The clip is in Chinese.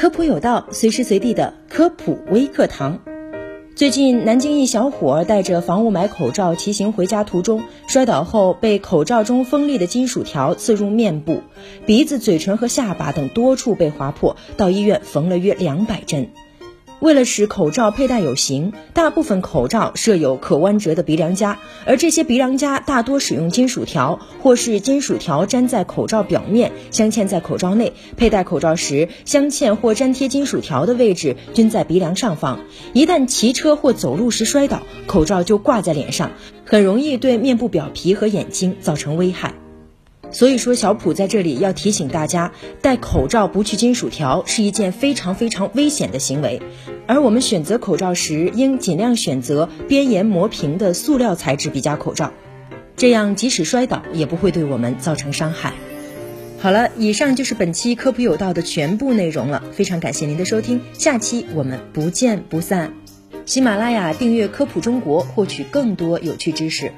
科普有道，随时随地的科普微课堂。最近，南京一小伙儿戴着防雾霾口罩骑行回家途中摔倒后，被口罩中锋利的金属条刺入面部、鼻子、嘴唇和下巴等多处被划破，到医院缝了约两百针。为了使口罩佩戴有型，大部分口罩设有可弯折的鼻梁夹，而这些鼻梁夹大多使用金属条，或是金属条粘在口罩表面，镶嵌在口罩内。佩戴口罩时，镶嵌或粘贴金属条的位置均在鼻梁上方。一旦骑车或走路时摔倒，口罩就挂在脸上，很容易对面部表皮和眼睛造成危害。所以说，小普在这里要提醒大家，戴口罩不去金属条是一件非常非常危险的行为。而我们选择口罩时，应尽量选择边沿磨平的塑料材质鼻夹口罩，这样即使摔倒也不会对我们造成伤害。好了，以上就是本期科普有道的全部内容了，非常感谢您的收听，下期我们不见不散。喜马拉雅订阅科普中国，获取更多有趣知识。